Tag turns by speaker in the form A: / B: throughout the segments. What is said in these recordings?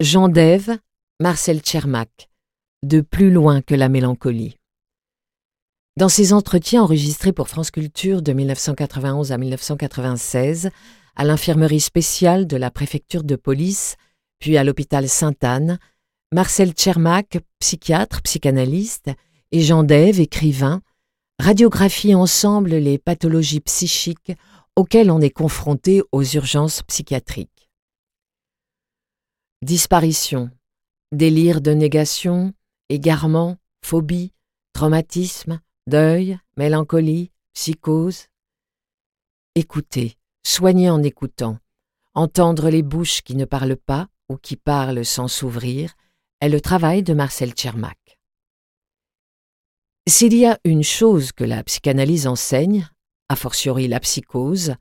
A: Jean Dève, Marcel Tchermak, De plus loin que la mélancolie. Dans ses entretiens enregistrés pour France Culture de 1991 à 1996, à l'infirmerie spéciale de la préfecture de police, puis à l'hôpital Sainte-Anne, Marcel Tchermak, psychiatre, psychanalyste, et Jean Dève, écrivain, radiographient ensemble les pathologies psychiques auxquelles on est confronté aux urgences psychiatriques. Disparition, délire de négation, égarement, phobie, traumatisme, deuil, mélancolie, psychose. Écouter, soigner en écoutant, entendre les bouches qui ne parlent pas ou qui parlent sans s'ouvrir, est le travail de Marcel Tchermak. S'il y a une chose que la psychanalyse enseigne, a fortiori la psychose,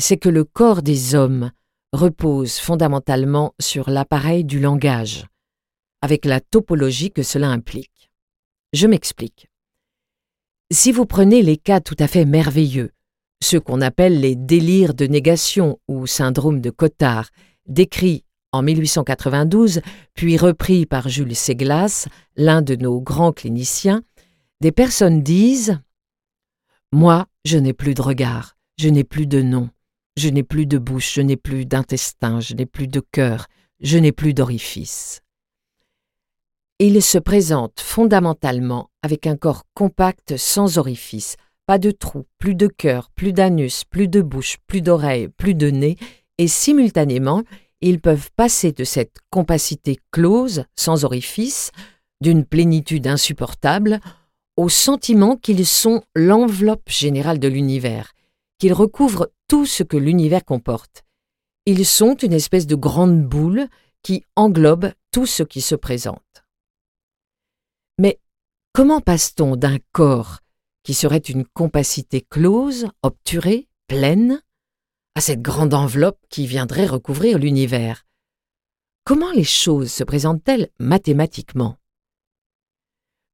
A: c'est que le corps des hommes repose fondamentalement sur l'appareil du langage, avec la topologie que cela implique. Je m'explique. Si vous prenez les cas tout à fait merveilleux, ceux qu'on appelle les délires de négation ou syndrome de Cotard, décrits en 1892, puis repris par Jules Seglas, l'un de nos grands cliniciens, des personnes disent Moi, je n'ai plus de regard, je n'ai plus de nom, je n'ai plus de bouche, je n'ai plus d'intestin, je n'ai plus de cœur, je n'ai plus d'orifice. Il se présente fondamentalement avec un corps compact sans orifice, pas de trou, plus de cœur, plus d'anus, plus de bouche, plus d'oreilles, plus de nez, et simultanément, ils peuvent passer de cette compacité close, sans orifice, d'une plénitude insupportable, au sentiment qu'ils sont l'enveloppe générale de l'univers, qu'ils recouvrent tout ce que l'univers comporte. Ils sont une espèce de grande boule qui englobe tout ce qui se présente. Mais comment passe-t-on d'un corps qui serait une compacité close, obturée, pleine, à cette grande enveloppe qui viendrait recouvrir l'univers? Comment les choses se présentent-elles mathématiquement?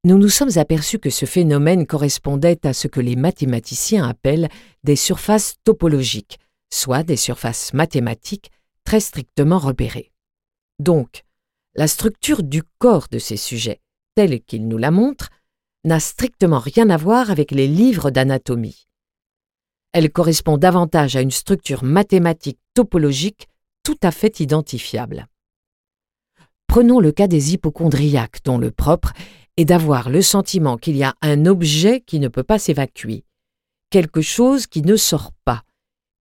A: Nous nous sommes aperçus que ce phénomène correspondait à ce que les mathématiciens appellent des surfaces topologiques, soit des surfaces mathématiques très strictement repérées. Donc, la structure du corps de ces sujets, telle qu'ils nous la montrent, n'a strictement rien à voir avec les livres d'anatomie. Elle correspond davantage à une structure mathématique topologique tout à fait identifiable. Prenons le cas des hypochondriaques, dont le propre et d'avoir le sentiment qu'il y a un objet qui ne peut pas s'évacuer, quelque chose qui ne sort pas,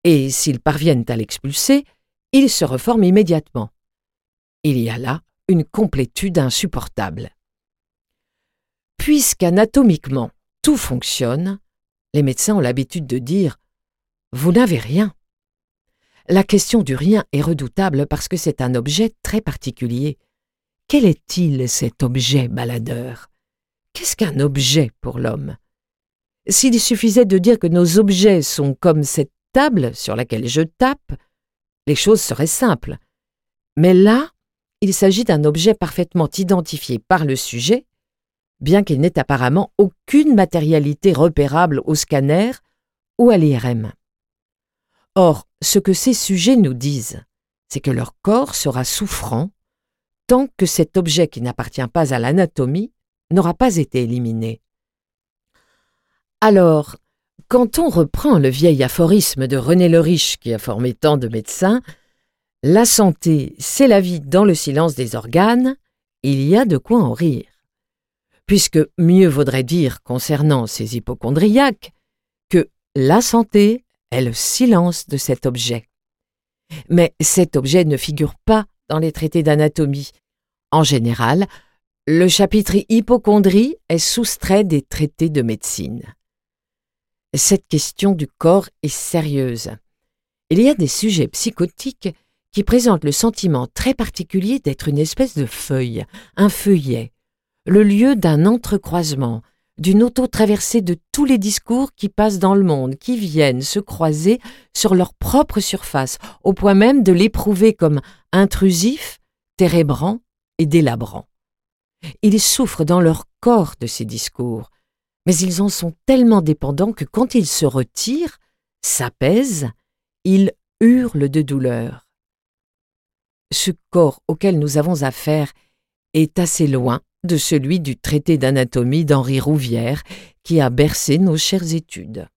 A: et s'ils parviennent à l'expulser, il se reforme immédiatement. Il y a là une complétude insupportable. Puisqu'anatomiquement tout fonctionne, les médecins ont l'habitude de dire Vous n'avez rien. La question du rien est redoutable parce que c'est un objet très particulier. Quel est-il cet objet baladeur? Qu'est-ce qu'un objet pour l'homme? S'il suffisait de dire que nos objets sont comme cette table sur laquelle je tape, les choses seraient simples. Mais là, il s'agit d'un objet parfaitement identifié par le sujet, bien qu'il n'ait apparemment aucune matérialité repérable au scanner ou à l'IRM. Or, ce que ces sujets nous disent, c'est que leur corps sera souffrant tant que cet objet qui n'appartient pas à l'anatomie n'aura pas été éliminé. Alors, quand on reprend le vieil aphorisme de René le Riche qui a formé tant de médecins, la santé, c'est la vie dans le silence des organes, il y a de quoi en rire. Puisque mieux vaudrait dire concernant ces hypochondriaques que la santé est le silence de cet objet. Mais cet objet ne figure pas dans les traités d'anatomie. En général, le chapitre hypochondrie est soustrait des traités de médecine. Cette question du corps est sérieuse. Il y a des sujets psychotiques qui présentent le sentiment très particulier d'être une espèce de feuille, un feuillet, le lieu d'un entrecroisement, d'une auto-traversée de tous les discours qui passent dans le monde, qui viennent se croiser sur leur propre surface, au point même de l'éprouver comme intrusif, térébrant et délabrant. Ils souffrent dans leur corps de ces discours, mais ils en sont tellement dépendants que quand ils se retirent, s'apaisent, ils hurlent de douleur. ce corps auquel nous avons affaire est assez loin de celui du traité d'anatomie d'Henri Rouvière qui a bercé nos chères études.